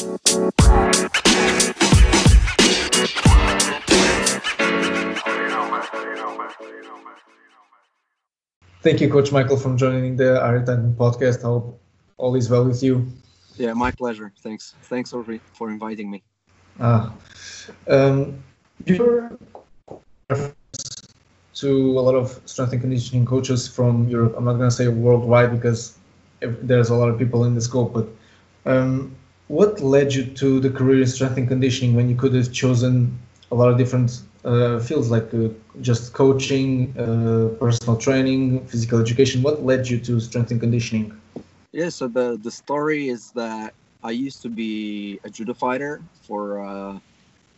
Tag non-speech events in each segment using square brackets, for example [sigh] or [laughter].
Thank you, Coach Michael, for joining the Iron podcast. I hope all is well with you. Yeah, my pleasure. Thanks. Thanks for, for inviting me. Ah, um, you're to a lot of strength and conditioning coaches from Europe. I'm not going to say worldwide because there's a lot of people in the scope, but um, what led you to the career in strength and conditioning when you could have chosen a lot of different uh, fields like uh, just coaching, uh, personal training, physical education? What led you to strength and conditioning? Yeah, so the the story is that I used to be a judo fighter for uh,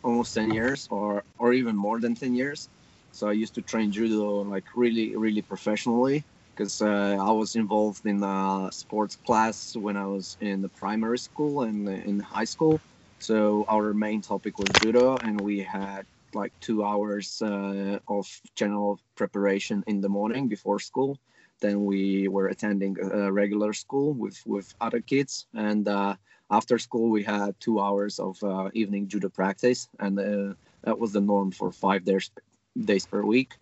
almost ten years, or or even more than ten years. So I used to train judo like really, really professionally because uh, I was involved in a sports class when I was in the primary school and in high school. So our main topic was judo, and we had like two hours uh, of general preparation in the morning before school. Then we were attending a regular school with with other kids, and uh, after school we had two hours of uh, evening judo practice, and uh, that was the norm for five days days per week.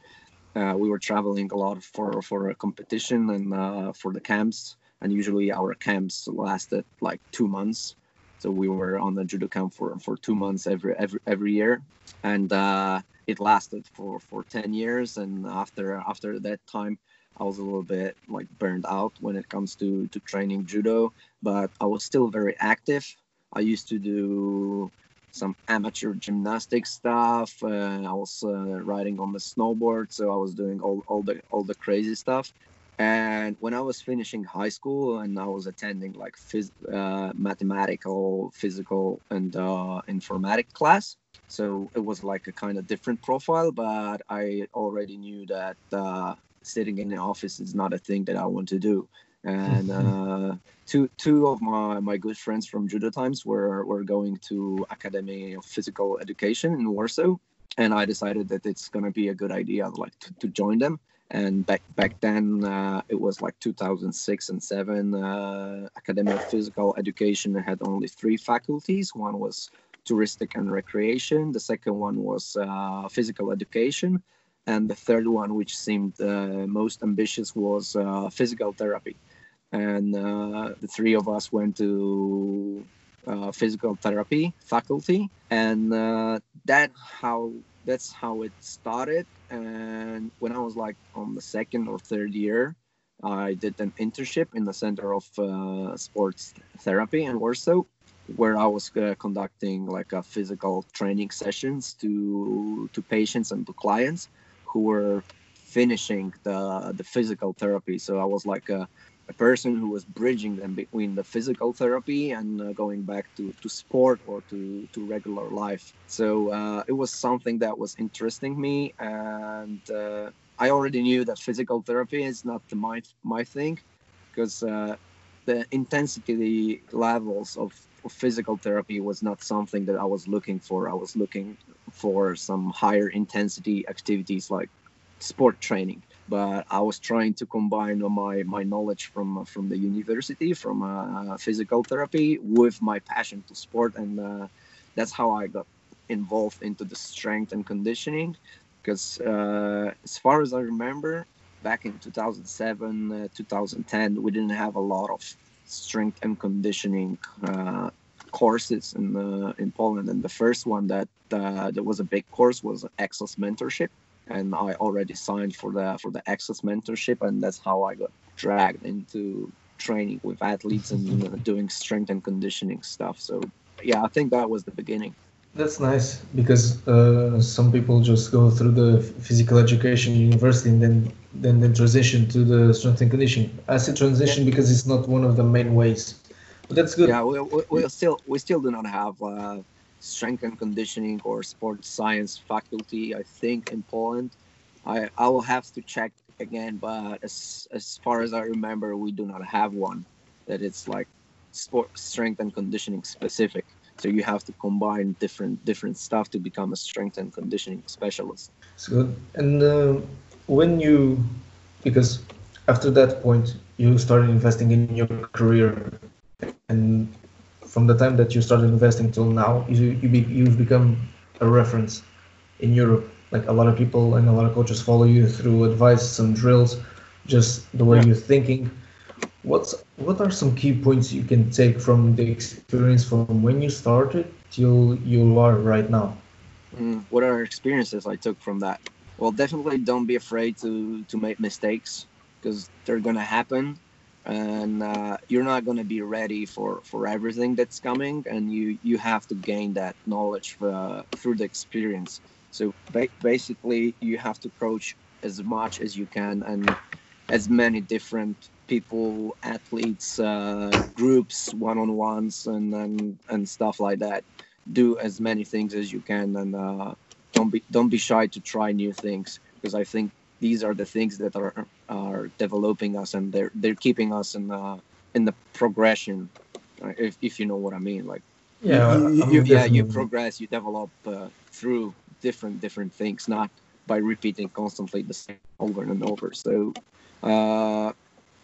Uh, we were traveling a lot for for a competition and uh, for the camps, and usually our camps lasted like two months. So we were on the judo camp for, for two months every every every year, and uh, it lasted for, for ten years. And after after that time, I was a little bit like burned out when it comes to to training judo, but I was still very active. I used to do some amateur gymnastic stuff. Uh, I was uh, riding on the snowboard, so I was doing all, all the all the crazy stuff. And when I was finishing high school and I was attending like phys- uh, mathematical, physical, and uh, informatic class, so it was like a kind of different profile, but I already knew that uh, sitting in the office is not a thing that I want to do. And [laughs] uh, two two of my, my good friends from judo times were, were going to Academy of Physical Education in Warsaw, and I decided that it's gonna be a good idea like to, to join them. And back back then uh, it was like 2006 and 7 uh, academy of physical education had only three faculties. One was touristic and recreation. The second one was uh, physical education. And the third one which seemed uh, most ambitious was uh, physical therapy and uh, the three of us went to physical therapy faculty and that how that's how it started and when I was like on the second or third year, I did an internship in the Center of uh, Sports Therapy in Warsaw, where I was uh, conducting like a physical training sessions to to patients and to clients who were finishing the the physical therapy. So I was like a a person who was bridging them between the physical therapy and uh, going back to, to sport or to, to regular life. So uh, it was something that was interesting me, and uh, I already knew that physical therapy is not my my thing, because uh, the intensity levels of, of physical therapy was not something that I was looking for. I was looking for some higher intensity activities like sport training but I was trying to combine my my knowledge from from the university from uh, physical therapy with my passion to sport, and uh, that's how I got involved into the strength and conditioning. Because uh, as far as I remember, back in 2007, uh, 2010, we didn't have a lot of strength and conditioning uh, courses in in Poland, and the first one that uh, that was a big course was Exos Mentorship and I already signed for the for the Exos mentorship, and that's how I got dragged into training with athletes and [laughs] doing strength and conditioning stuff. So yeah, I think that was the beginning. That's nice because uh, some people just go through the physical education university and then then then transition to the strength and conditioning. I say transition because it's not one of the main ways, but that's good. Yeah, we, we, we still we still do not have. Uh, strength and conditioning or sports science faculty, I think, in Poland. I, I will have to check again, but as, as far as I remember, we do not have one that it's like sport strength and conditioning specific. So you have to combine different different stuff to become a strength and conditioning specialist. Good. And uh, when you, because after that point, you started investing in your career, and from the time that you started investing till now, you, you be, you've become a reference in Europe. Like a lot of people and a lot of coaches follow you through advice, some drills, just the way yeah. you're thinking. What's what are some key points you can take from the experience from when you started till you are right now? Mm, what are experiences I took from that? Well, definitely don't be afraid to to make mistakes because they're gonna happen, and uh, you're not gonna be ready for for everything that's coming, and you you have to gain that knowledge uh, through the experience. So ba- basically, you have to coach as much as you can and as many different people, athletes, uh, groups, one-on-ones, and, and and stuff like that. Do as many things as you can, and uh, don't be don't be shy to try new things because I think these are the things that are are developing us and they're they're keeping us in the in the progression. If if you know what I mean, like yeah, you, you, yeah, you progress, you develop uh, through different different things, not by repeating constantly the same over and over. So uh,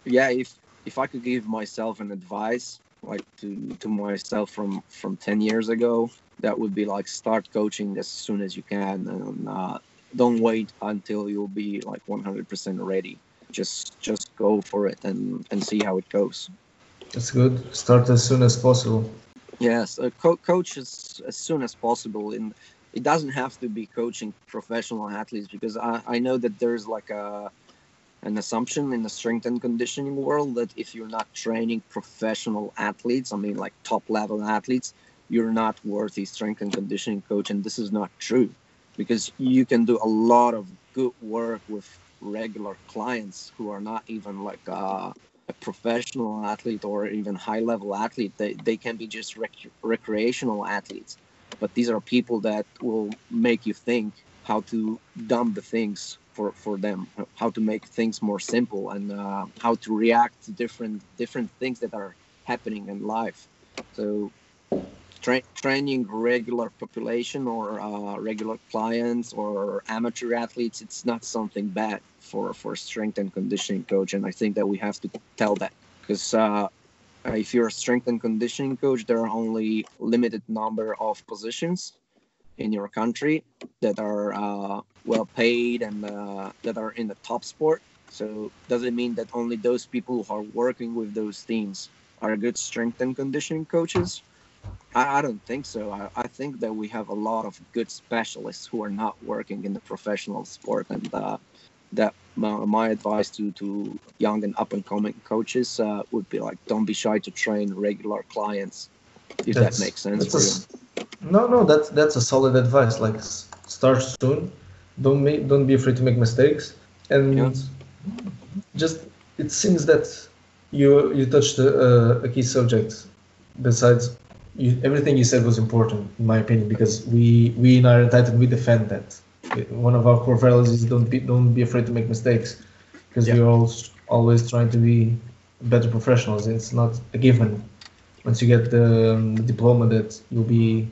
yeah, if if I could give myself an advice, like to to myself from from 10 years ago, that would be like start coaching as soon as you can, and uh, don't wait until you'll be like 100% ready. Just just go for it and and see how it goes. That's good. Start as soon as possible. Yes, uh, co- coach as, as soon as possible. In it doesn't have to be coaching professional athletes because I, I know that there's like a an assumption in the strength and conditioning world that if you're not training professional athletes, I mean like top level athletes, you're not worthy strength and conditioning coach. And this is not true because you can do a lot of good work with regular clients who are not even like a, a professional athlete or even high level athlete. They, they can be just rec- recreational athletes. But these are people that will make you think how to dumb the things for for them how to make things more simple and uh, how to react to different different things that are happening in life so tra- training regular population or uh, regular clients or amateur athletes it's not something bad for for strength and conditioning coach and i think that we have to tell that because uh, if you're a strength and conditioning coach there are only limited number of positions in your country that are uh, well paid and uh, that are in the top sport. So does it mean that only those people who are working with those teams are good strength and conditioning coaches? I, I don't think so. I, I, think that we have a lot of good specialists who are not working in the professional sport, and uh, that my, my, advice to to young and up and coming coaches uh, would be like, don't be shy to train regular clients, if that's, that makes sense for you. No, no, that's that's a solid advice. Like start soon, don't make don't be afraid to make mistakes, and yeah. just it seems that you you touched a, a key subject. Besides, you, everything you said was important in my opinion because we we in Iron Titan we defend that. One of our core values is don't be don't be afraid to make mistakes because yeah. we're all always trying to be better professionals. It's not a given once you get the, um, the diploma that you'll be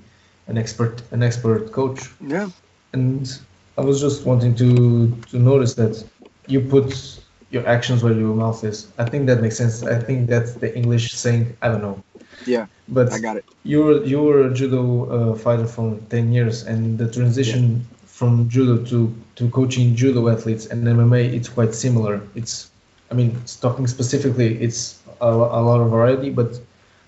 an expert an expert coach. Yeah. And I was just wanting to to notice that you put your actions where your mouth is. I think that makes sense. I think that's the English saying. I don't know. Yeah. But I got it. You were you were a judo uh, fighter for ten years, and the transition yeah. from judo to to coaching judo athletes and MMA it's quite similar. It's I mean, talking specifically, it's a, a lot of variety, but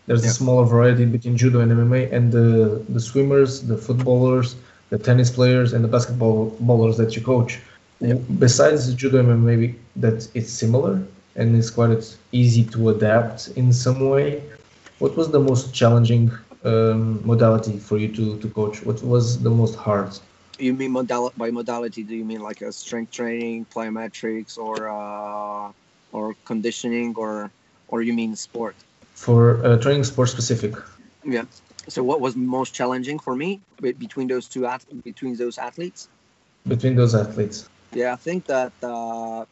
there's yeah. a smaller variety between judo and MMA, and the the swimmers, the footballers, the tennis players, and the basketball ballers that you coach. Yeah. Besides judo and MMA, that it's similar and it's quite easy to adapt in some way. What was the most challenging um, modality for you to, to coach? What was the most hard? You mean modal- by modality? Do you mean like a strength training, plyometrics, or uh, or conditioning, or or you mean sport? for uh, training sport specific. Yeah. So what was most challenging for me between those two between those athletes? Between those athletes. Yeah, I think that uh,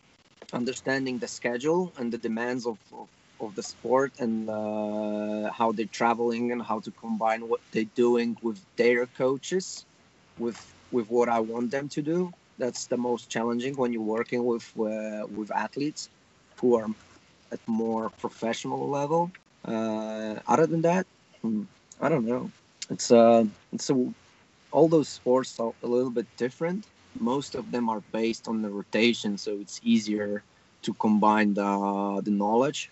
understanding the schedule and the demands of, of, of the sport and uh, how they're traveling and how to combine what they're doing with their coaches, with with what I want them to do. That's the most challenging when you're working with uh, with athletes who are at more professional level uh, other than that, Hmm. I don't know. It's uh, it's a, all those sports are a little bit different. Most of them are based on the rotation, so it's easier to combine the the knowledge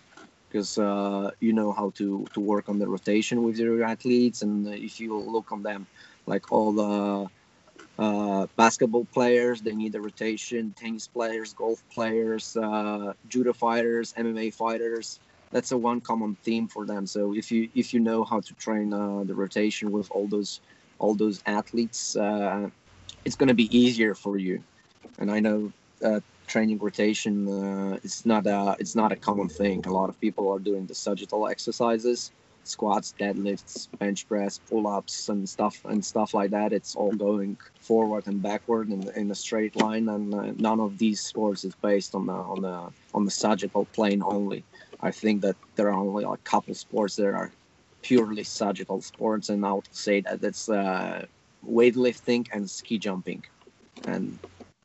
because uh, you know how to to work on the rotation with your athletes, and if you look on them, like all the uh, basketball players, they need a rotation. Tennis players, golf players, uh, judo fighters, MMA fighters. That's a one common theme for them. So if you if you know how to train uh, the rotation with all those all those athletes, uh, it's going to be easier for you. And I know training rotation uh, is not a it's not a common thing. A lot of people are doing the sagittal exercises squats, deadlifts, bench press, pull-ups, and stuff and stuff like that. It's all going forward and backward in, in a straight line, and uh, none of these sports is based on the on the on the sagittal plane only. I think that there are only a couple sports that are purely sagittal sports, and I would say that it's uh, weightlifting and ski jumping, and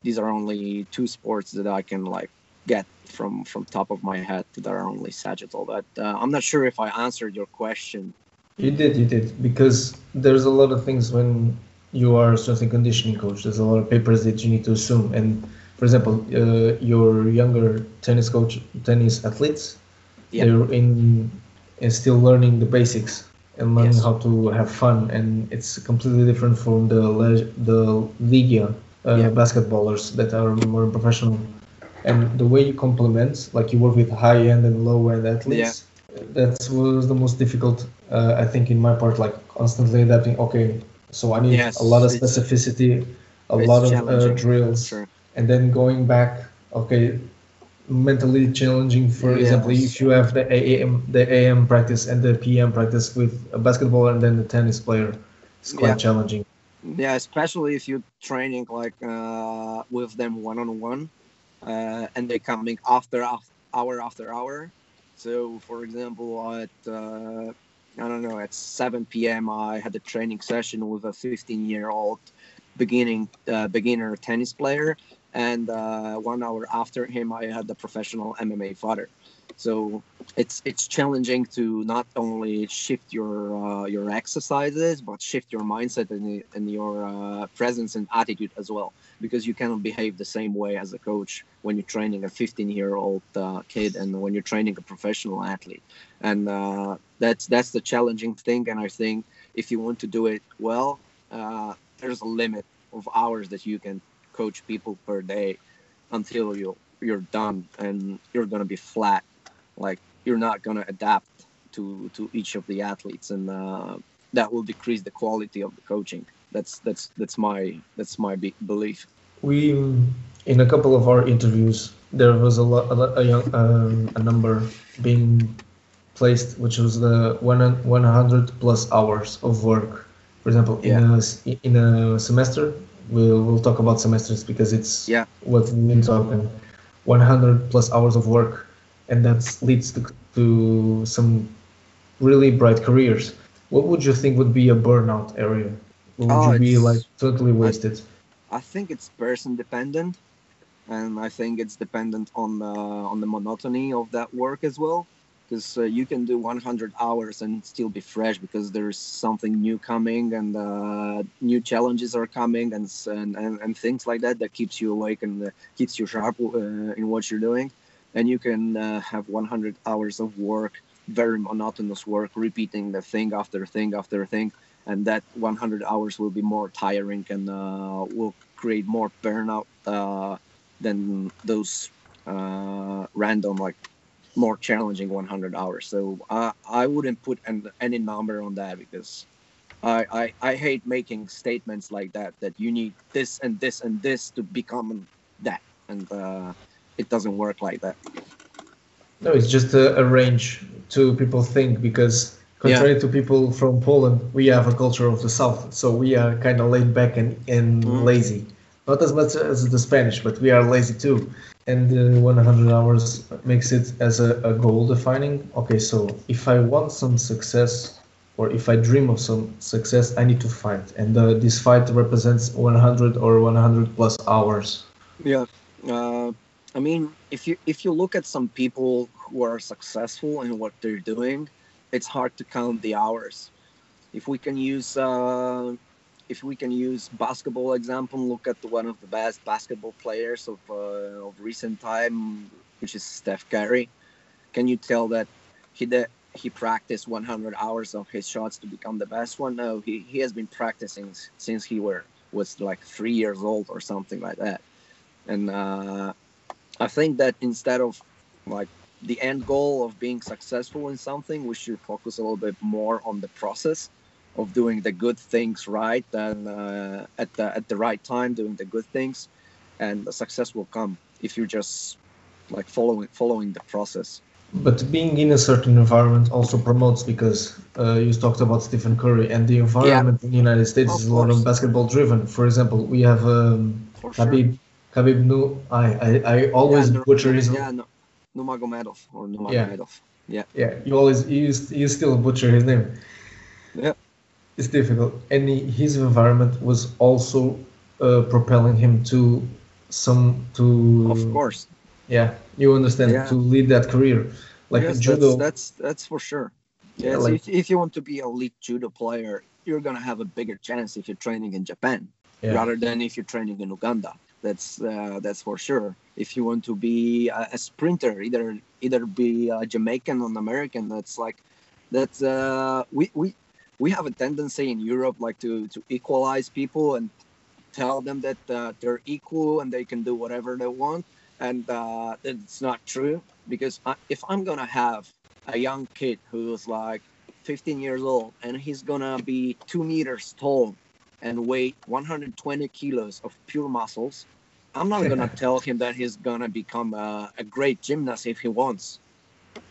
these are only two sports that I can like get from from top of my head that are only sagittal. But uh, I'm not sure if I answered your question. You did, you did, because there's a lot of things when you are a strength and conditioning coach. There's a lot of papers that you need to assume. And for example, uh, your younger tennis coach, tennis athletes, yep. they're in, in still learning the basics and learning yes. how to have fun. And it's completely different from the the Liga uh, yep. basketballers that are more professional and the way you complement, like you work with high end and low end athletes, yeah. that was the most difficult, uh, I think, in my part, like constantly adapting. Okay, so I need yes, a lot of specificity, a lot of uh, drills, sure. and then going back. Okay, mentally challenging. For yes. example, if you have the AM, the AM practice and the PM practice with a basketball and then the tennis player, it's quite yeah. challenging. Yeah, especially if you're training like uh, with them one on one uh, and they're coming after, after hour after hour. So, for example, at uh, I don't know at 7 p.m. I had a training session with a 15-year-old beginning uh, beginner tennis player, and uh, one hour after him, I had the professional MMA fighter. So it's it's challenging to not only shift your uh, your exercises, but shift your mindset and, and your uh, presence and attitude as well, because you cannot behave the same way as a coach when you're training a 15 year old uh, kid and when you're training a professional athlete, and uh, that's that's the challenging thing. And I think if you want to do it well, uh, there's a limit of hours that you can coach people per day until you you're done and you're gonna be flat like you're not going to adapt to to each of the athletes and uh, that will decrease the quality of the coaching. That's that's that's my that's my belief. We in a couple of our interviews there was a lot a, a, young, um, a number being placed which was the 100 plus hours of work. For example yeah. in a in a semester we'll, we'll talk about semesters because it's yeah. what we've been talking 100 plus hours of work and that leads to, to some really bright careers. What would you think would be a burnout area? would oh, you be like totally wasted? I, I, think it's person dependent, and I think it's dependent on the on the monotony of that work as well. Because uh, you can do 100 hours and still be fresh because there's something new coming and uh, new challenges are coming and, and, and, and, things like that that keeps you awake and uh, keeps you sharp uh, in what you're doing and you can uh, have 100 hours of work very monotonous work repeating the thing after thing after thing. And that 100 hours will be more tiring and uh, will create more burnout uh, than those uh, random like more challenging 100 hours. So i wouldn't put an, any number on that because I, I, I hate making statements like that that you need this and this and this to become that. And uh, it doesn't work like that. No, it's just a, a range to people think because contrary yeah. to people from Poland, we have a culture of the South, so we are kind of laid back and, and mm. lazy. Not as much as the Spanish, but we are lazy too. And uh, 100 hours makes it as a, a goal defining. Okay, so if I want some success, or if I dream of some success, I need to fight, and uh, this fight represents 100 or 100 plus hours. Yeah, I mean, if you if you look at some people who are successful in what they're doing, it's hard to count the hours if we can use uh, if we can use basketball example, look at one of the best basketball players of uh, of recent time, which is Steph Curry. Can you tell that he he practiced 100 hours of his shots to become the best one? No, he, he has been practicing since he were was like three years old or something like that. And uh, I think that instead of like the end goal of being successful in something, we should focus a little bit more on the process of doing the good things right and uh, at the at the right time, doing the good things, and the success will come if you just like following following the process. But being in a certain environment also promotes because uh, you talked about Stephen Curry and the environment yeah. in the United States of is a lot of basketball driven. For example, we have um, Khabib. Khabib Nu. I, I I always yeah, butcher his. Yeah, no, Nurmagomedov or Nurmagomedov. Yeah. yeah. Yeah. You always you you still butcher his name. Yeah. It's difficult, and he, his environment was also uh, propelling him to some to. Of course yeah you understand yeah. to lead that career like yes, judo that's, that's, that's for sure yes, yeah, like, if, if you want to be a elite judo player you're gonna have a bigger chance if you're training in japan yeah. rather than if you're training in uganda that's uh, that's for sure. If you want to be a, a, sprinter either either be a jamaican or an american that's like that's uh, we, we we have a tendency in europe like to to equalize people and tell them that uh, they're equal and they can do whatever they want. And uh, it's not true because I, if I'm gonna have a young kid who's like 15 years old and he's gonna be two meters tall and weigh 120 kilos of pure muscles, I'm not gonna [laughs] tell him that he's gonna become a, a great gymnast if he wants,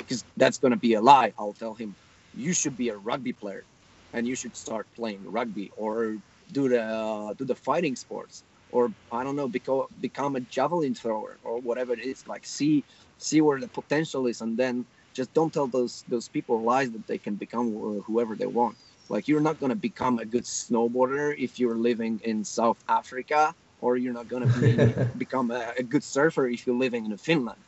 because that's gonna be a lie. I'll tell him you should be a rugby player and you should start playing rugby or do the uh, do the fighting sports or I don't know, become become a javelin thrower or whatever it is. Like see see where the potential is, and then just don't tell those those people lies that they can become whoever they want. Like you're not gonna become a good snowboarder if you're living in South Africa, or you're not gonna be, [laughs] become a, a, good surfer if you're living in Finland.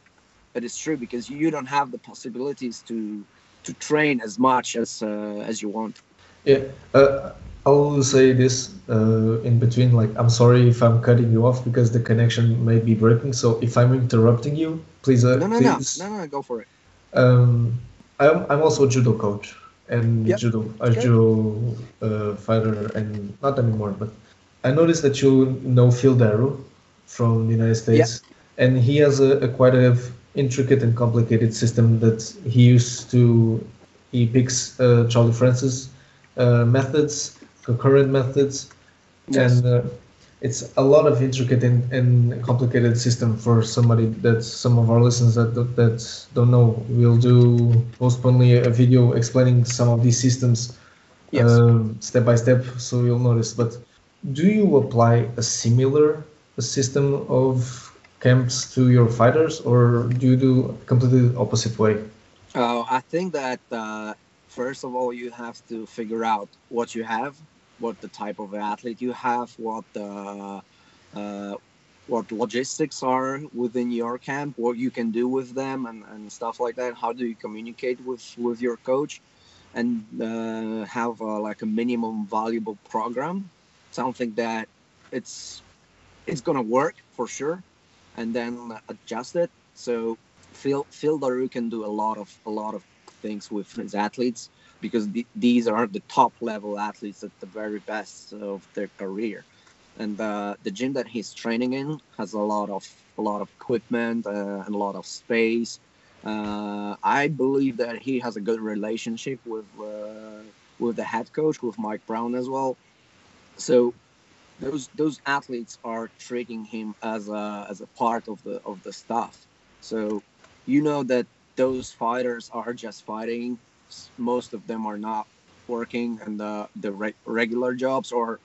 But it's true because you don't have the possibilities to to train as much as uh, as you want. Yeah. Uh, I'll say this uh, in between. Like, I'm sorry if I'm cutting you off because the connection may be breaking. So if I'm interrupting you, please. Uh, no, no, please. no, no, no, go for it. Um, I'm I'm also a judo coach and yep. judo a judo uh, fighter and not anymore. But I noticed that you know Phil Daru from the United States, yeah. and he has a, a quite a intricate and complicated system that he used to. He picks uh, Charlie Francis uh, methods concurrent methods, yes. and uh, it's a lot of intricate and, and, complicated system for somebody that some of our listeners that that don't know. We'll do postponely a video explaining some of these systems yes. um, step by step, so you'll notice. But do you apply a similar system of camps to your fighters, or do you do completely opposite way? Uh, I think that uh, first of all, you have to figure out what you have what the type of athlete you have, what the uh, what logistics are within your camp, what you can do with them, and, and stuff like that. How do you communicate with with your coach, and uh, have uh, like a minimum valuable program, something that it's it's gonna work for sure, and then adjust it. So Phil Phil Daru can do a lot of a lot of things with his athletes because th- these are the top level athletes at the very best of their career. And uh, the gym that he's training in has a lot of a lot of equipment uh, and a lot of space. Uh, I believe that he has a good relationship with uh, with the head coach with Mike Brown as well. So those those athletes are treating him as a as a part of the of the staff. So you know that those fighters are just fighting most of them are not working in the the re- regular jobs or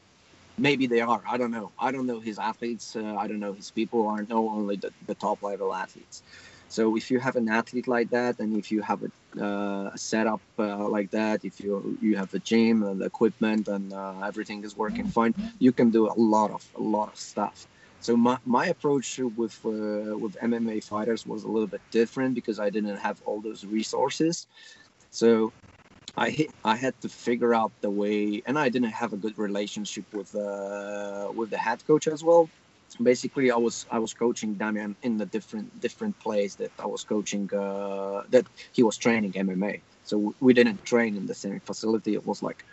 maybe they are. I don't know. I don't know his athletes. Uh, i don't know his people. I know only the, the top level athletes. So if you have an athlete like that and if you have a, uh, setup uh, like that if you you have the gym and the equipment and uh, everything is working fine you can do a lot of a lot of stuff. So my, my approach with uh, with mma fighters was a little bit different because i didn't have all those resources so I I had to figure out the way, and I didn't have a good relationship with uh, with the head coach as well. Basically, I was I was coaching Damian in a different different place that I was coaching uh, that he was training MMA. So we didn't train in the same facility. It was like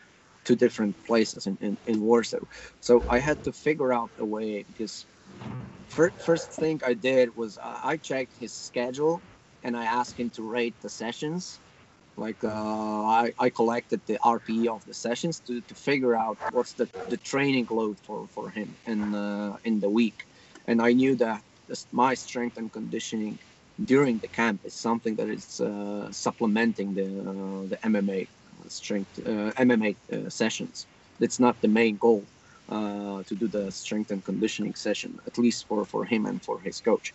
two different places in, in, in Warsaw. So I had to figure out a way because first, first thing I did was I checked his schedule and I asked him to rate the sessions like uh, I, I collected the RPE of the sessions to, to figure out what's the, the training load for, for him in uh, in the week, and I knew that my strength and conditioning during the camp is something that is uh, supplementing the uh, the MMA strength uh, MMA uh, sessions. It's not the main goal to do the strength and conditioning session, at least for for him and for his coach.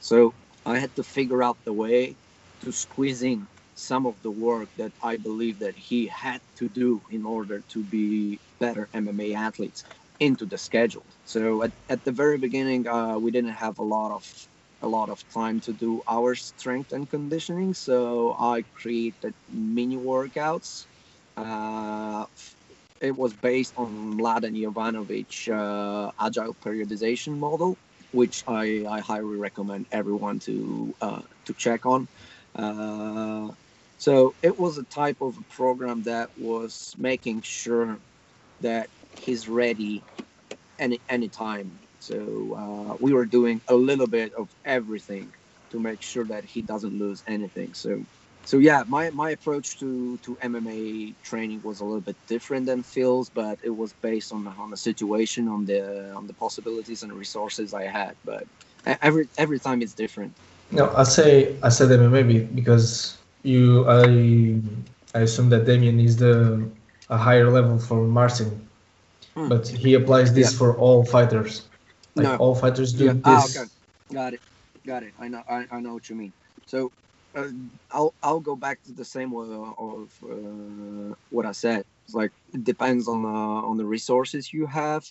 So I had to figure out the way to squeeze in some of the work that I believe that he had to do in order to be better MMA athletes into the schedule. So at, at the very beginning, uh, we didn't have a lot of a lot of time to do our strength and conditioning. So I created mini workouts. Uh, it was based on Mladen Jovanovic uh, agile periodization model, which I, I highly recommend everyone to uh, to check on. Uh, so it was a type of a program that was making sure that he's ready any any time. So uh, we were doing a little bit of everything to make sure that he doesn't lose anything. So so yeah, my, my approach to, to MMA training was a little bit different than Phil's, but it was based on the, on the situation, on the on the possibilities and resources I had. But every every time it's different. No, I say I said MMA because you I I assume that Damian is the a higher level for Marcin, hmm. but he applies this yeah. for all fighters. Like no. all fighters do yeah. Ah, this. Ah, okay. Got it. Got it. I know. I, I know what you mean. So uh, I'll I'll go back to the same way of uh, what I said. It's like it depends on uh, on the resources you have,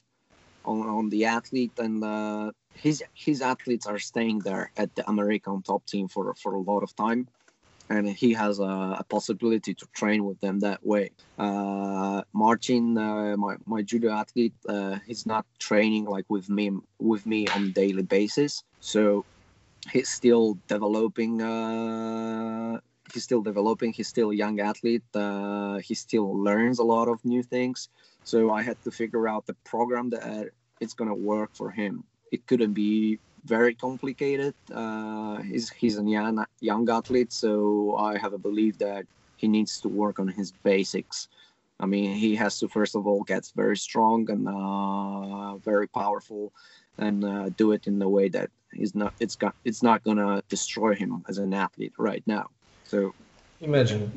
on on the athlete, and uh, his his athletes are staying there at the American top team for for a lot of time and he has a, a, possibility to train with them that way. Uh, Marcin, uh, my, my judo athlete, uh, he's not training like with me with me on daily basis, so he's still developing. Uh, he's still developing. He's still a young athlete. Uh, he still learns a lot of new things. So I had to figure out the program that it's gonna work for him. It couldn't be very complicated. Uh, he's he's a young young athlete, so I have a belief that he needs to work on his basics. I mean, he has to first of all get very strong and uh, very powerful, and uh, do it in a way that is not it's got it's not gonna destroy him as an athlete right now. So imagine,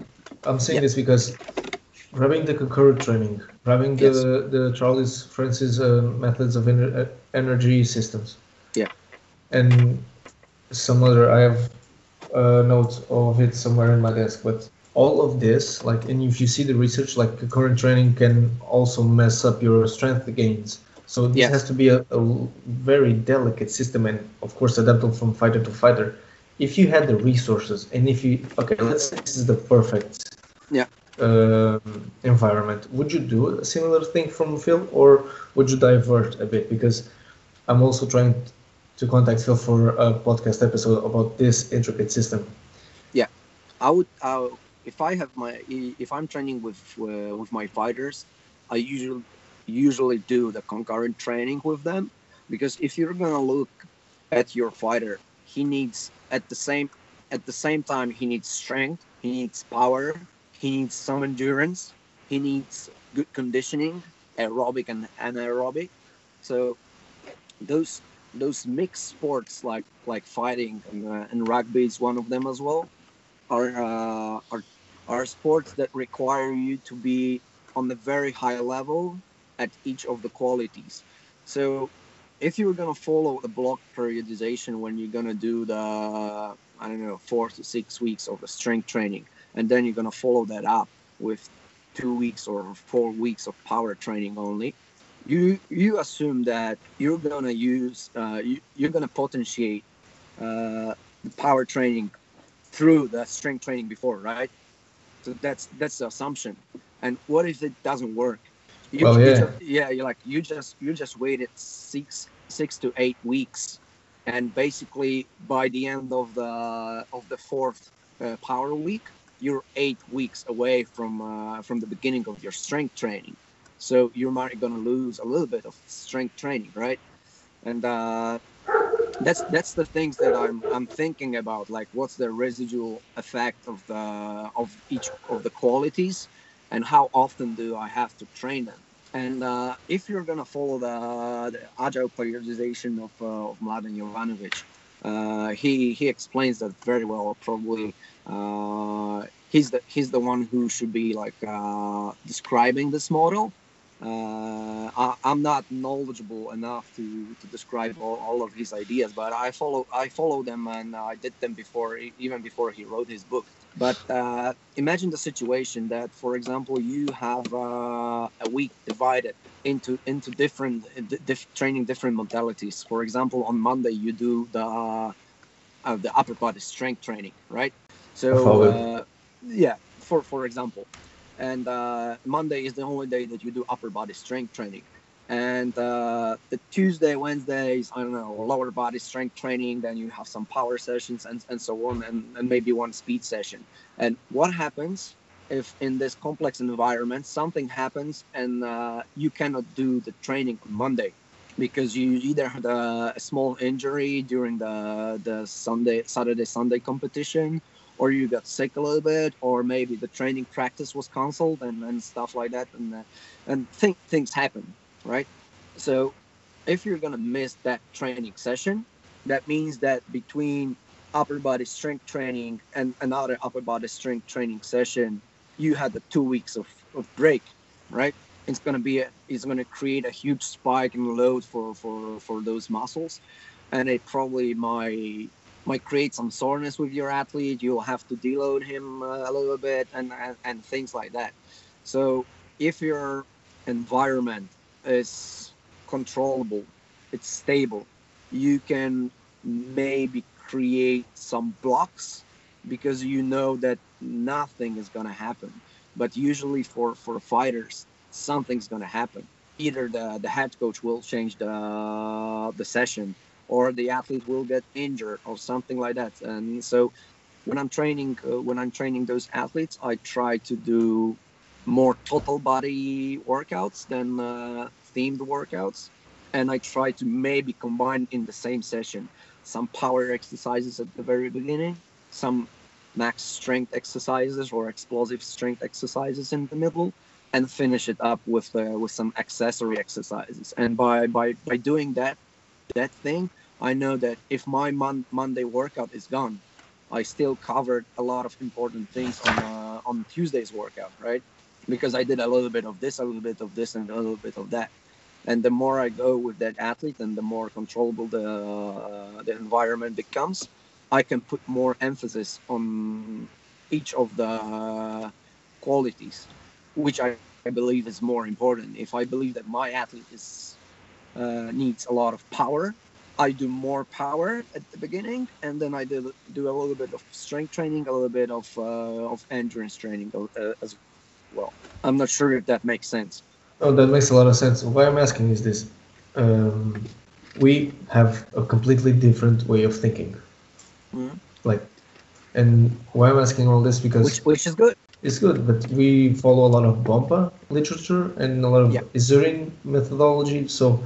I'm saying yeah. this because grabbing the concurrent training, grabbing the yes. the Charles Francis uh, methods of ener- uh, energy systems. And some other I have a note of it somewhere in my desk. But all of this, like, and if you see the research, like current training can also mess up your strength gains. So this has to be a, a, very delicate system, and of course adaptable from fighter to fighter. If you had the resources, and if you okay, let's say this is the perfect yeah uh, environment, would you do a similar thing from Phil, or would you divert a bit? Because I'm also trying to contact Phil for a podcast episode about this intricate system. Yeah, I would. If I have my, if I'm training with uh, with my fighters, I usually usually do the concurrent training with them because if you're gonna look at your fighter, he needs at the same at the same time he needs strength, he needs power, he needs some endurance, he needs good conditioning, aerobic and anaerobic. So those those mixed sports like like fighting and, uh, and rugby is one of them as well are, uh, are are sports that require you to be on the very high level at each of the qualities. So if you're going to follow a block periodization when you're going to do the i don't know four to six weeks of the strength training and then you're going to follow that up with two weeks or four weeks of power training only you you assume that you're gonna use uh, you, you're gonna potentiate uh, the power training through the strength training before, right? So that's that's the assumption. And what if it doesn't work? You, Well, you yeah. yeah. You're like you just you just waited six six to eight weeks, and basically by the end of the of the fourth uh, power week, you're eight weeks away from uh, from the beginning of your strength training. So you might gonna lose a little bit of strength training, right? And uh, that's that's the things that I'm I'm thinking about. Like, what's the residual effect of the of each of the qualities, and how often do I have to train them? And uh, if you're gonna follow the, the agile periodization of uh, of Mladen Jovanovic, uh, he he explains that very well. Probably uh, he's the he's the one who should be like uh, describing this model. Uh, I, I'm not knowledgeable enough to, to describe all, all of his ideas, but I follow I follow them and I did them before even before he wrote his book. But uh, imagine the situation that, for example, you have uh, a week divided into into different di- dif- training different modalities. For example, on Monday you do the uh, the upper body strength training, right? So uh, yeah, for for example, and uh, Monday is the only day that you do upper body strength training. And uh, the Tuesday, Wednesdays, I don't know, lower body strength training. Then you have some power sessions and, and so on, and, and maybe one speed session. And what happens if in this complex environment something happens and uh, you cannot do the training on Monday because you either had a, a small injury during the the Sunday, Saturday, Sunday competition, or you got sick a little bit, or maybe the training practice was cancelled and, and stuff like that, and uh, and things happen, right? So if you're gonna miss that training session, that means that between upper body strength training and another upper body strength training session, you had the two weeks of, of break, right? It's gonna be a, it's gonna create a huge spike in load for for for those muscles, and it probably might might create some soreness with your athlete. You'll have to deload him uh, a little bit and, and and things like that. So if your environment is controllable, it's stable, you can maybe create some blocks because you know that nothing is going to happen. But usually for, for fighters, something's going to happen. Either the, the head coach will change the, the session or the athlete will get injured or something like that. And so when I'm training, uh, when I'm training those athletes, I try to do more total body workouts than uh, themed workouts. And I try to maybe combine in the same session some power exercises at the very beginning, some max strength exercises or explosive strength exercises in the middle, and finish it up with uh, with some accessory exercises. And by by by doing that that thing, I know that if my mon- Monday workout is gone, I still covered a lot of important things on uh, on Tuesday's workout, right? Because I did a little bit of this, a little bit of this, and a little bit of that. And the more I go with that athlete, and the more controllable the uh, the environment becomes, I can put more emphasis on each of the qualities, which I, I believe is more important. If I believe that my athlete is uh, needs a lot of power, I do more power at the beginning, and then I do, do a little bit of strength training, a little bit of uh, of endurance training uh, as well. I'm not sure if that makes sense. Oh, that makes a lot of sense. Why I'm asking is this: um, we have a completely different way of thinking. Mhm. Like, and why I'm asking all this because Which which is good. it's good, but we follow a lot of Bompa literature and a lot of Yeah. Issurin methodology. So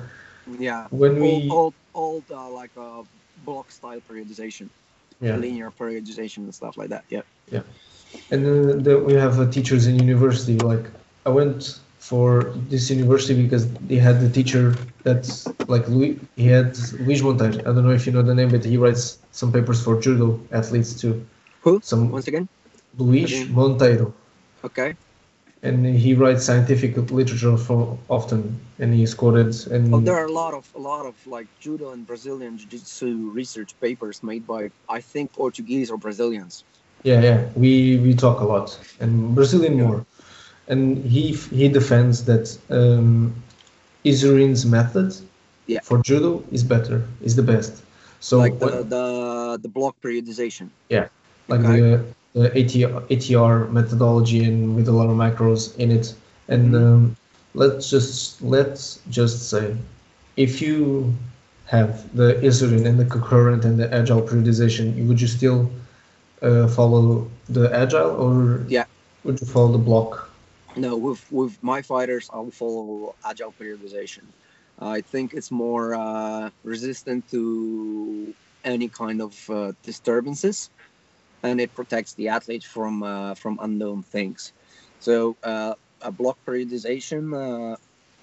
Yeah. when we, old old, old uh, like a block style periodization, yeah, linear periodization and stuff like that. Yeah. Yeah. And then the, we have uh, teachers in university. Like I went for this university because they had the teacher that's like Louis. He had Luis Monteiro. I don't know if you know the name, but he writes some papers for judo athletes too. Who? Some Once again. Luis. Monteiro, Okay. And he writes scientific literature for often, and he's quoted. And Well, there are a lot of a lot of like judo and Brazilian jiu-jitsu research papers made by I think Portuguese or Brazilians. Yeah, yeah, we we talk a lot, and Brazilian Yeah. more, and he he defends that um, Issurin's method Yeah. for judo is better, is the best. So like the, what- the the block periodization. Yeah like okay. the the ATR, ATR methodology and with a lot of macros in it. And um, let's just let's just say if you have the incident and the concurrent and the agile periodization, would you still uh, follow the agile or Yeah. would you follow the block? No, with with my fighters, I'll follow agile periodization. I think it's more uh, resistant to any kind of uh, disturbances, and it protects the athlete from uh, from unknown things. So uh, a block periodization uh,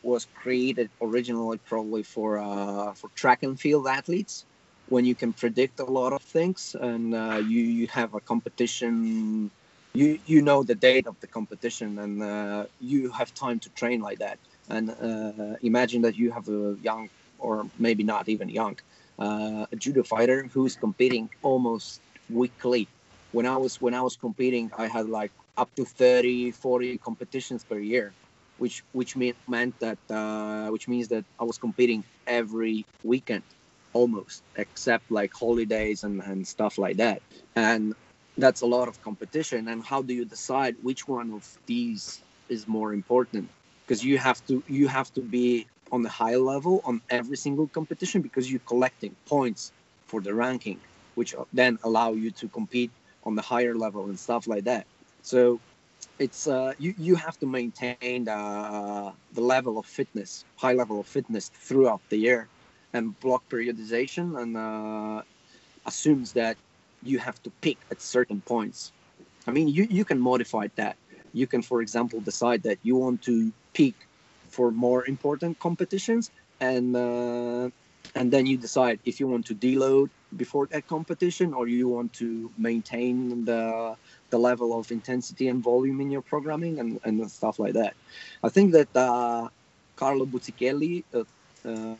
was created originally probably for uh, for track and field athletes when you can predict a lot of things and uh, you you have a competition you you know the date of the competition and uh, you have time to train like that and imagine that you have a young or maybe not even young a judo fighter who's competing almost weekly when i was when i was competing i had like up to 30 40 competitions per year which which mean, meant that uh, which means that i was competing every weekend almost except like holidays and, and stuff like that. And that's a lot of competition. And how do you decide which one of these is more important? Because you have to you have to be on the high level on every single competition because you're collecting points for the ranking which then allow you to compete on the higher level and stuff like that so it's uh, you you have to maintain the, the level of fitness high level of fitness throughout the year and block periodization and uh, assumes that you have to pick at certain points. I mean, you, you can modify that. You can, for example, decide that you want to peak for more important competitions, and uh, and then you decide if you want to deload before that competition or you want to maintain the the level of intensity and volume in your programming and, and stuff like that. I think that uh, Carlo Buzzichelli uh, uh,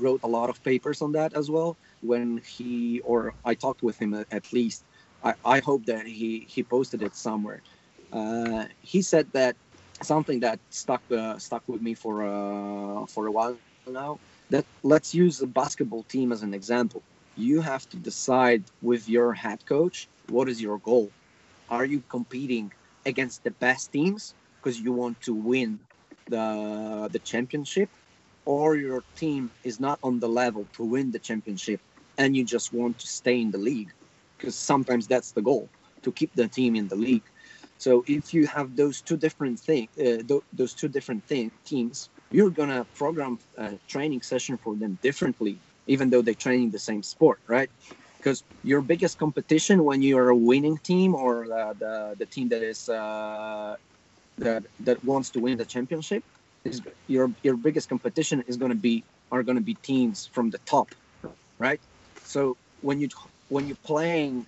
wrote a lot of papers on that as well when he or I talked with him at, at least. I, I hope that he he posted it somewhere. Uh, he said that something that stuck uh, stuck with me for uh, for a while now. That let's use the basketball team as an example. You have to decide with your head coach what is your goal. Are you competing against the best teams because you want to win the the championship, or your team is not on the level to win the championship and you just want to stay in the league because sometimes that's the goal to keep the team in the league so if you have those two different things uh, th- those two different thing- teams you're gonna program a training session for them differently even though they're training the same sport right? Because your biggest competition when you're a winning team or the, the, the team that is uh, that that wants to win the championship is your your biggest competition is going to be are to be teams from the top right? So when you when you're playing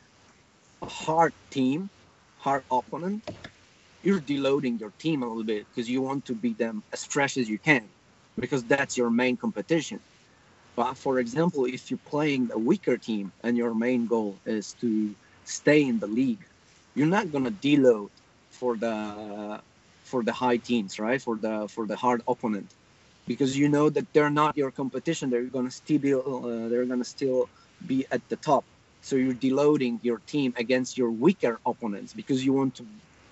a hard team hard opponent you're deloading your team a little bit because you want to beat them as fresh as you can because that's your main competition but for example if you're playing a weaker team and your main goal is to stay in the league you're not going to deload for the for the high teams, right? For the for the hard opponent, because you know that they're not your competition. They're gonna still be uh, they're gonna still be at the top. So you're deloading your team against your weaker opponents because you want to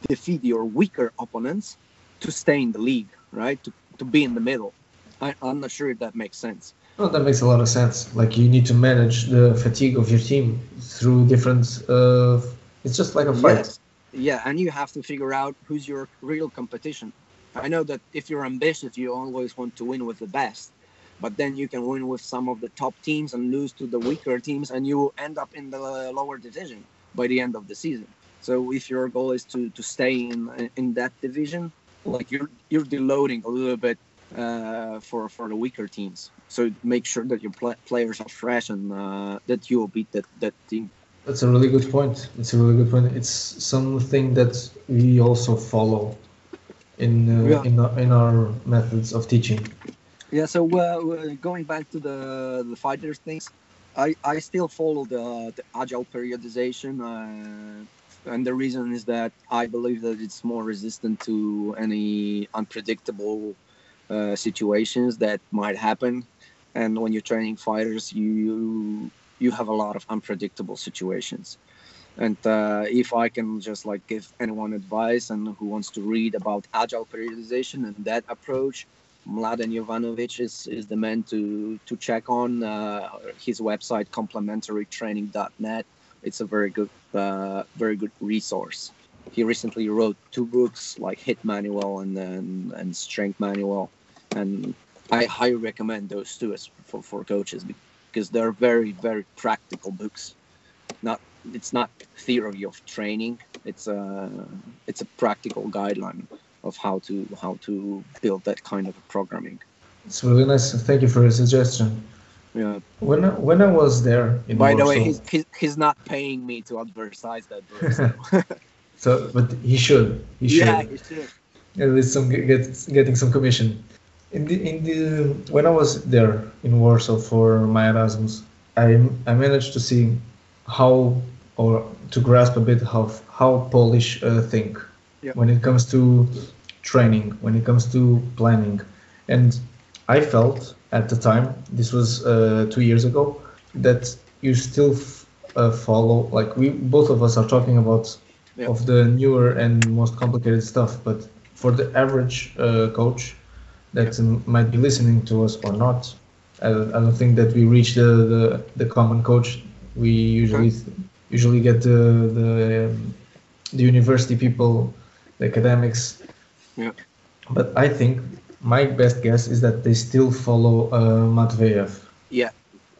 defeat your weaker opponents to stay in the league, right? To to be in the middle. I, I'm not sure if that makes sense. Well, that makes a lot of sense. Like you need to manage the fatigue of your team through different. Uh, it's just like a fight. Yes. Yeah, and you have to figure out who's your real competition. I know that if you're ambitious, you always want to win with the best, but then you can win with some of the top teams and lose to the weaker teams, and you end up in the lower division by the end of the season. So if your goal is to, to stay in in that division, like you're you're deloading a little bit uh, for for the weaker teams. So make sure that your pl- players are fresh and uh, that you will beat that that team. That's a really good point. It's a really good point. It's something that we also follow in uh, Yeah. in, our, in our methods of teaching. Yeah. So uh, going back to the the fighters things, I I still follow the the agile periodization, uh, and the reason is that I believe that it's more resistant to any unpredictable uh, situations that might happen. And when you're training fighters, you you have a lot of unpredictable situations. And uh, if I can just like give anyone advice and who wants to read about agile periodization and that approach, Mladen Jovanovic is, is the man to to check on. Uh, his website complementarytraining.net. It's a very good uh, very good resource. He recently wrote two books like HIIT Manual and and, and Strength Manual, and I highly recommend those two as for, for coaches because they're very very practical books. Not it's not theory of training. It's a it's a practical guideline of how to how to build that kind of programming. It's really nice. Thank you for your suggestion. Yeah. When I, when I was there in By Warsaw, the way, he's, he's he's not paying me to advertise that book. So. [laughs] so but he should he should yeah, he should. at least some get, getting some commission. In the in the when I was there in Warsaw for my Erasmus, I I managed to see how or to grasp a bit how how Polish uh, think Yeah. when it comes to training, when it comes to planning, and I felt at the time this was uh, two years ago that you still f- uh, follow like we both of us are talking about Yeah. of the newer and most complicated stuff, but for the average uh, coach that um, might be listening to us or not, I, don't- I don't think that we reach the, the, the common coach. We usually usually get the the, um, the university people, the academics. Yeah. But I think my best guess is that they still follow uh, Matveyev. Yeah,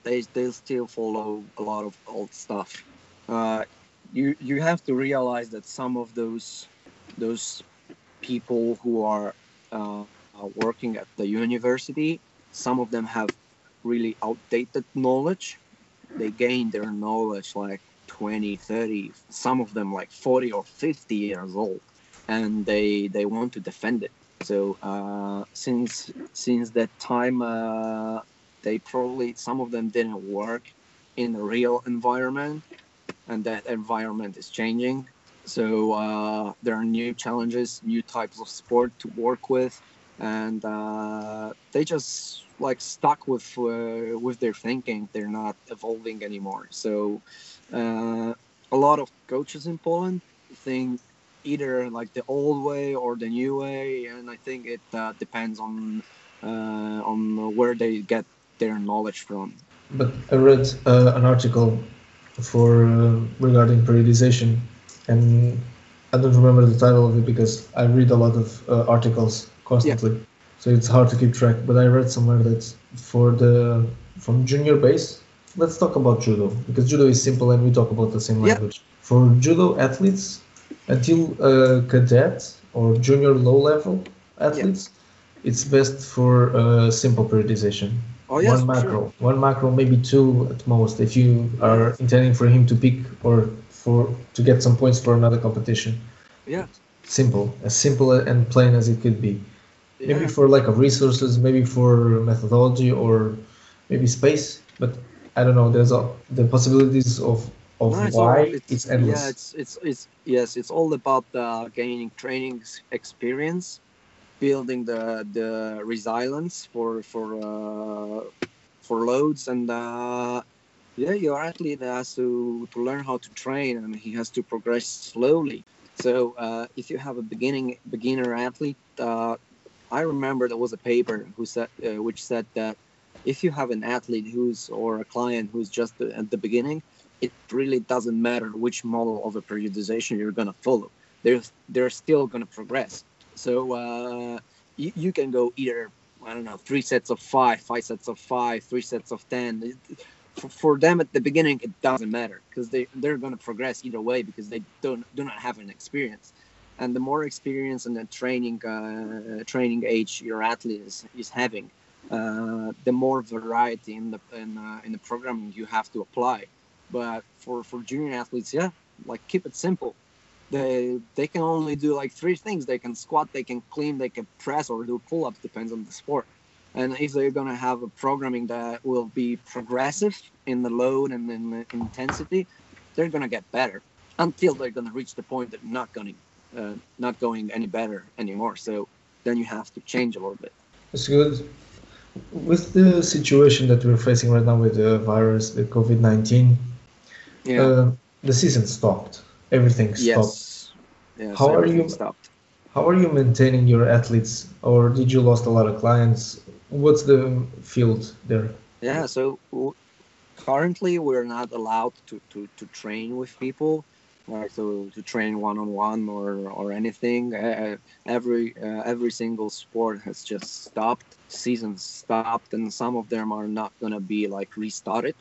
they they still follow a lot of old stuff. Uh, you you have to realize that some of those those people who are uh, are working at the university, some of them have really outdated knowledge. They gain their knowledge like 20, 30, some of them like 40 or 50 years old, and they they want to defend it. So uh, since since that time, uh, they probably some of them didn't work in a real environment, and that environment is changing. So uh, there are new challenges, new types of sport to work with, and uh, they just like stuck with uh, with their thinking. They're not evolving anymore. So uh, a lot of coaches in Poland think either like the old way or the new way, and I think it uh, depends on uh, on where they get their knowledge from. But I read uh, an article for uh, regarding periodization, and I don't remember the title of it because I read a lot of uh, articles constantly, so it's hard to keep track. But I read somewhere that for the from junior base, let's talk about judo because judo is simple and we talk about the same Yeah. language. For judo athletes, until uh, cadet or junior low level athletes, it's best for uh, simple periodization Oh yes, one macro, sure. one macro, maybe two at most, if you are intending for him to pick or for to get some points for another competition. Yeah. Simple, as simple and plain as it could be. Maybe Yeah. for lack of resources, maybe for methodology or maybe space, but I don't know. There's a, the possibilities of of No, it's all- why it's- it's, endless. Yeah, it's it's it's yes, it's all about uh, gaining training experience, building the the resilience for for uh, for loads, and uh, yeah, your athlete has to to learn how to train, and he has to progress slowly. So uh, if you have a beginning beginner athlete, uh, I remember there was a paper who said uh, which said that if you have an athlete who's or a client who's just at the beginning it really doesn't matter which model of a periodization you're going to follow. They're, they're still going to progress. So uh, you, you can go either, I don't know, three sets of five, five sets of five, three sets of 10. It- For, for them at the beginning, it doesn't matter because they, they're going to progress either way because they don't do not have an experience. And the more experience and the training uh, training age your athlete is, is having, uh, the more variety in the in, uh, in the programming you have to apply but for for junior athletes yeah like keep it simple. They they can only do like three things. They can squat they can clean they can press or do pull-ups depends on the sport. And if they're going to have a programming that will be progressive in the load and in the intensity they're going to get better until they're going to reach the point that not going uh, not going any better anymore. So then you have to change a little bit. It's good. With the situation that we're facing right now with the virus, the COVID 19, yeah Uh, the season stopped. Everything stopped. Yes. How are you- Stopped. How are you maintaining your athletes, or did you lost a lot of clients? What's the field there? Yeah, so currently we're not allowed to, to, to train with people, like to, to train one on one or or anything. Uh, every uh, every single sport has just stopped. Seasons stopped, and some of them are not gonna be like restarted.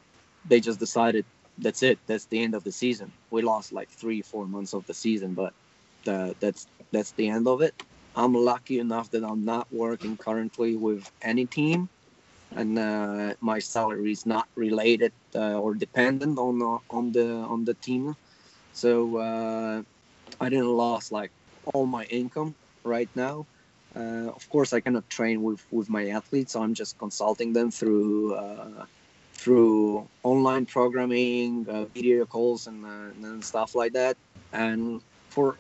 They just decided that's it. That's the end of the season. We lost like three four months of the season, but uh, that's that's the end of it. I'm lucky enough that I'm not working currently with any team and uh, my salary is not related uh, or dependent on the, on the on the team. So uh, I didn't lose like all my income right now. Uh, of course, I cannot train with, with my athletes. So I'm just consulting them through uh, through online programming, uh, video calls, and, uh, and stuff like that. And for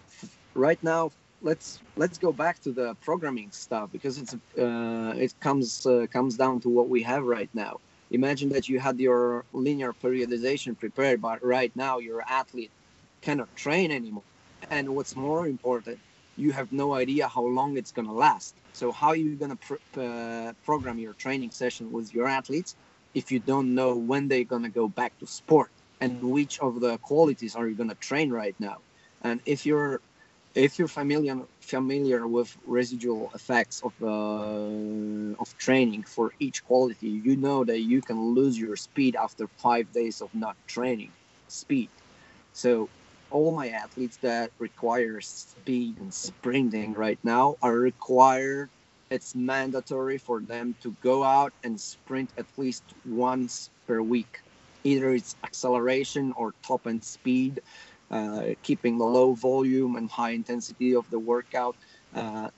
right now, let's let's go back to the programming stuff because it's uh, it comes uh, comes down to what we have right now. Imagine that you had your linear periodization prepared, but right now your athlete cannot train anymore. And what's more important, you have no idea how long it's gonna last. So how are you gonna pr- uh, program your training session with your athletes if you don't know when they're gonna go back to sport and which of the qualities are you gonna train right now? And if you're if you're familiar familiar with residual effects of uh, of training for each quality, you know that you can lose your speed after five days of not training speed. So all my athletes that require speed and sprinting right now are required. It's mandatory for them to go out and sprint at least once per week. Either it's acceleration or top end speed uh, keeping the low volume and high intensity of the workout. Uh,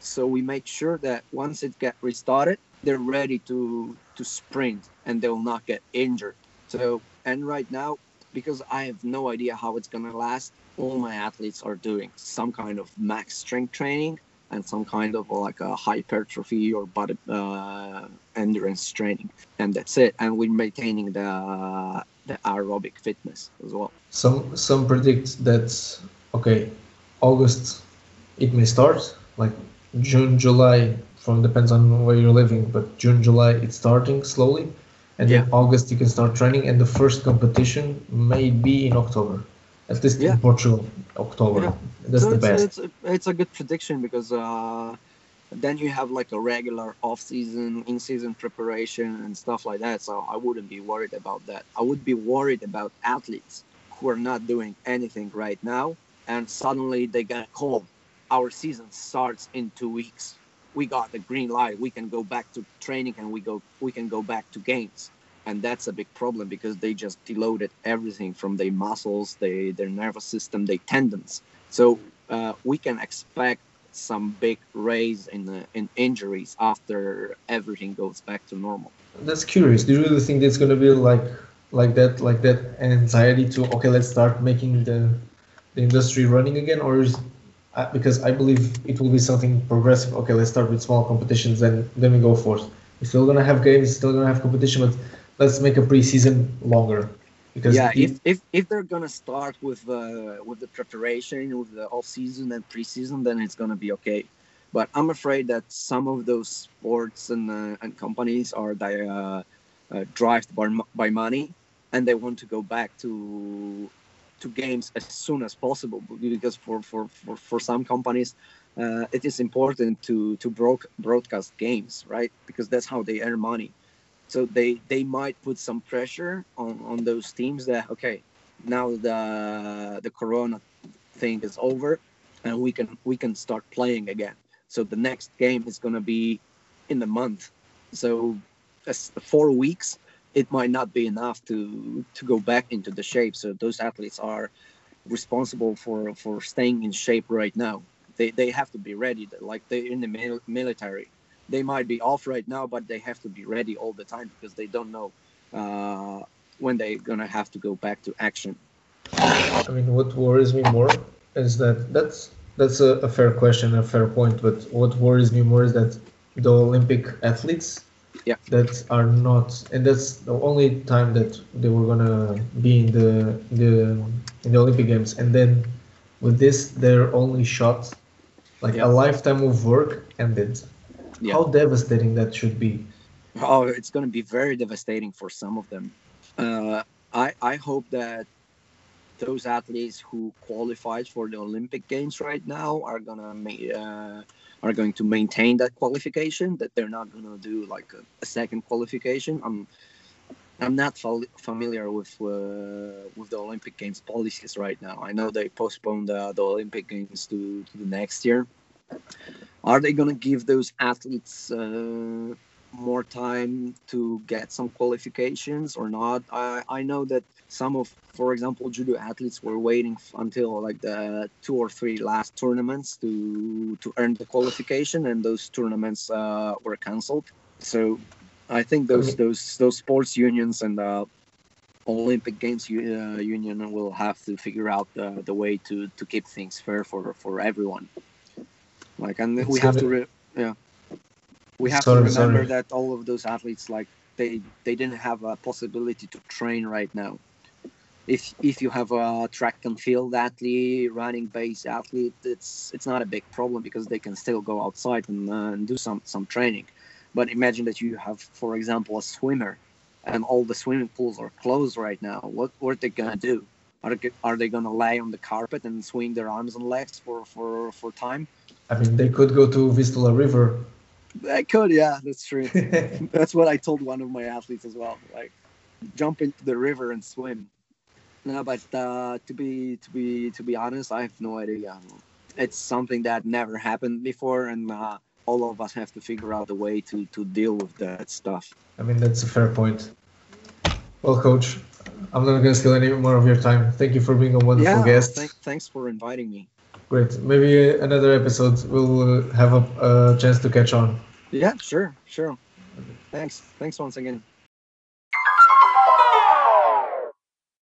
so we make sure that once it get restarted, they're ready to to sprint and they will not get injured. So and right now, because I have no idea how it's gonna last, all my athletes are doing some kind of max strength training and some kind of like a hypertrophy or body uh, endurance training, and that's it. And we're maintaining the the aerobic fitness as well. Some some predict that okay, August it may start like June, July. From depends on where you're living, but June, July it's starting slowly, and then Yeah. August you can start training, and the first competition may be in October, at least Yeah. in Portugal, October. Yeah. That's So the it's, best. It's a, it's a good prediction because uh, then you have like a regular off-season, in-season preparation and stuff like that. So I wouldn't be worried about that. I would be worried about athletes who are not doing anything right now, and suddenly they get a call. Our season starts in two weeks. We got the green light. We can go back to training and we go. We can go back to games and that's a big problem because they just deloaded everything from their muscles, they, their nervous system, their tendons. So uh, we can expect some big raise in in injuries after everything goes back to normal. That's curious. Do you really think it's gonna be like like that, like that anxiety to okay, let's start making the the industry running again, or is uh, because I believe it will be something progressive. Okay, let's start with small competitions, and then we go forth. We're still gonna have games, still gonna have competition, but let's make a preseason longer because yeah, if, if if they're gonna start with uh, with the preparation, with the off season and preseason, then it's gonna be okay. But I'm afraid that some of those sports and uh, and companies are uh, uh, driven by, by money, and they want to go back to to games as soon as possible because for for for, for some companies. Uh, it is important to to broad, broadcast games, right? Because that's how they earn money so they they might put some pressure on on those teams that okay now the the corona thing is over and we can we can start playing again. So the next game is going to be in the month. So as four weeks it might not be enough to to go back into the shape. So those athletes are responsible for for staying in shape right now. They they have to be ready like they're in the military they might be off right now, but they have to be ready all the time because they don't know uh, when they're gonna have to go back to action. I mean, what worries me more is that that's that's a, a fair question, a fair point. But what worries me more is that the Olympic athletes Yeah. That are not, and that's the only time that they were gonna be in the the in the Olympic Games, and then with this, their only shot, like Yeah. a lifetime of work ended. Yeah. How devastating that should be. Oh, it's going to be very devastating for some of them. Uh, I I hope that those athletes who qualified for the Olympic Games right now are gonna ma- uh, are going to maintain that qualification. That they're not gonna do like a, a second qualification. I'm I'm not familiar with uh, with the Olympic Games policies right now. I know they postponed uh, the Olympic Games to, to the next year. Are they gonna give those athletes? Uh, more time to get some qualifications or not. I, I know that some of, for example, judo athletes were waiting until like the two or three last tournaments to to earn the qualification, and those tournaments uh, were cancelled. So I think those those those sports unions and the Olympic Games uh, union will have to figure out the, the way to to keep things fair for for everyone. Like, and we have to, re- yeah. We have Sorry, to remember sorry. that all of those athletes like they they didn't have a possibility to train right now. If if you have a track and field athlete running base athlete it's it's not a big problem because they can still go outside and, uh, and do some some training. But imagine that you have for example a swimmer and all the swimming pools are closed right now. What what are they gonna do? Are they, are they gonna lay on the carpet and swing their arms and legs for for for time I mean, they could go to Vistula River. they could yeah that's true [laughs] That's what I told one of my athletes as well. Like, jump into the river and swim. No, but uh, to be to be to be honest, I have no idea. It's something that never happened before, and uh, all of us have to figure out a way to to deal with that stuff. I mean, that's a fair point. Well, coach, I'm not going to steal any more of your time. Thank you for being a wonderful yeah, guest. thank, thanks for inviting me. Great. Maybe another episode we'll uh, have a, a chance to catch on. Yeah, sure, sure. Thanks, thanks once again.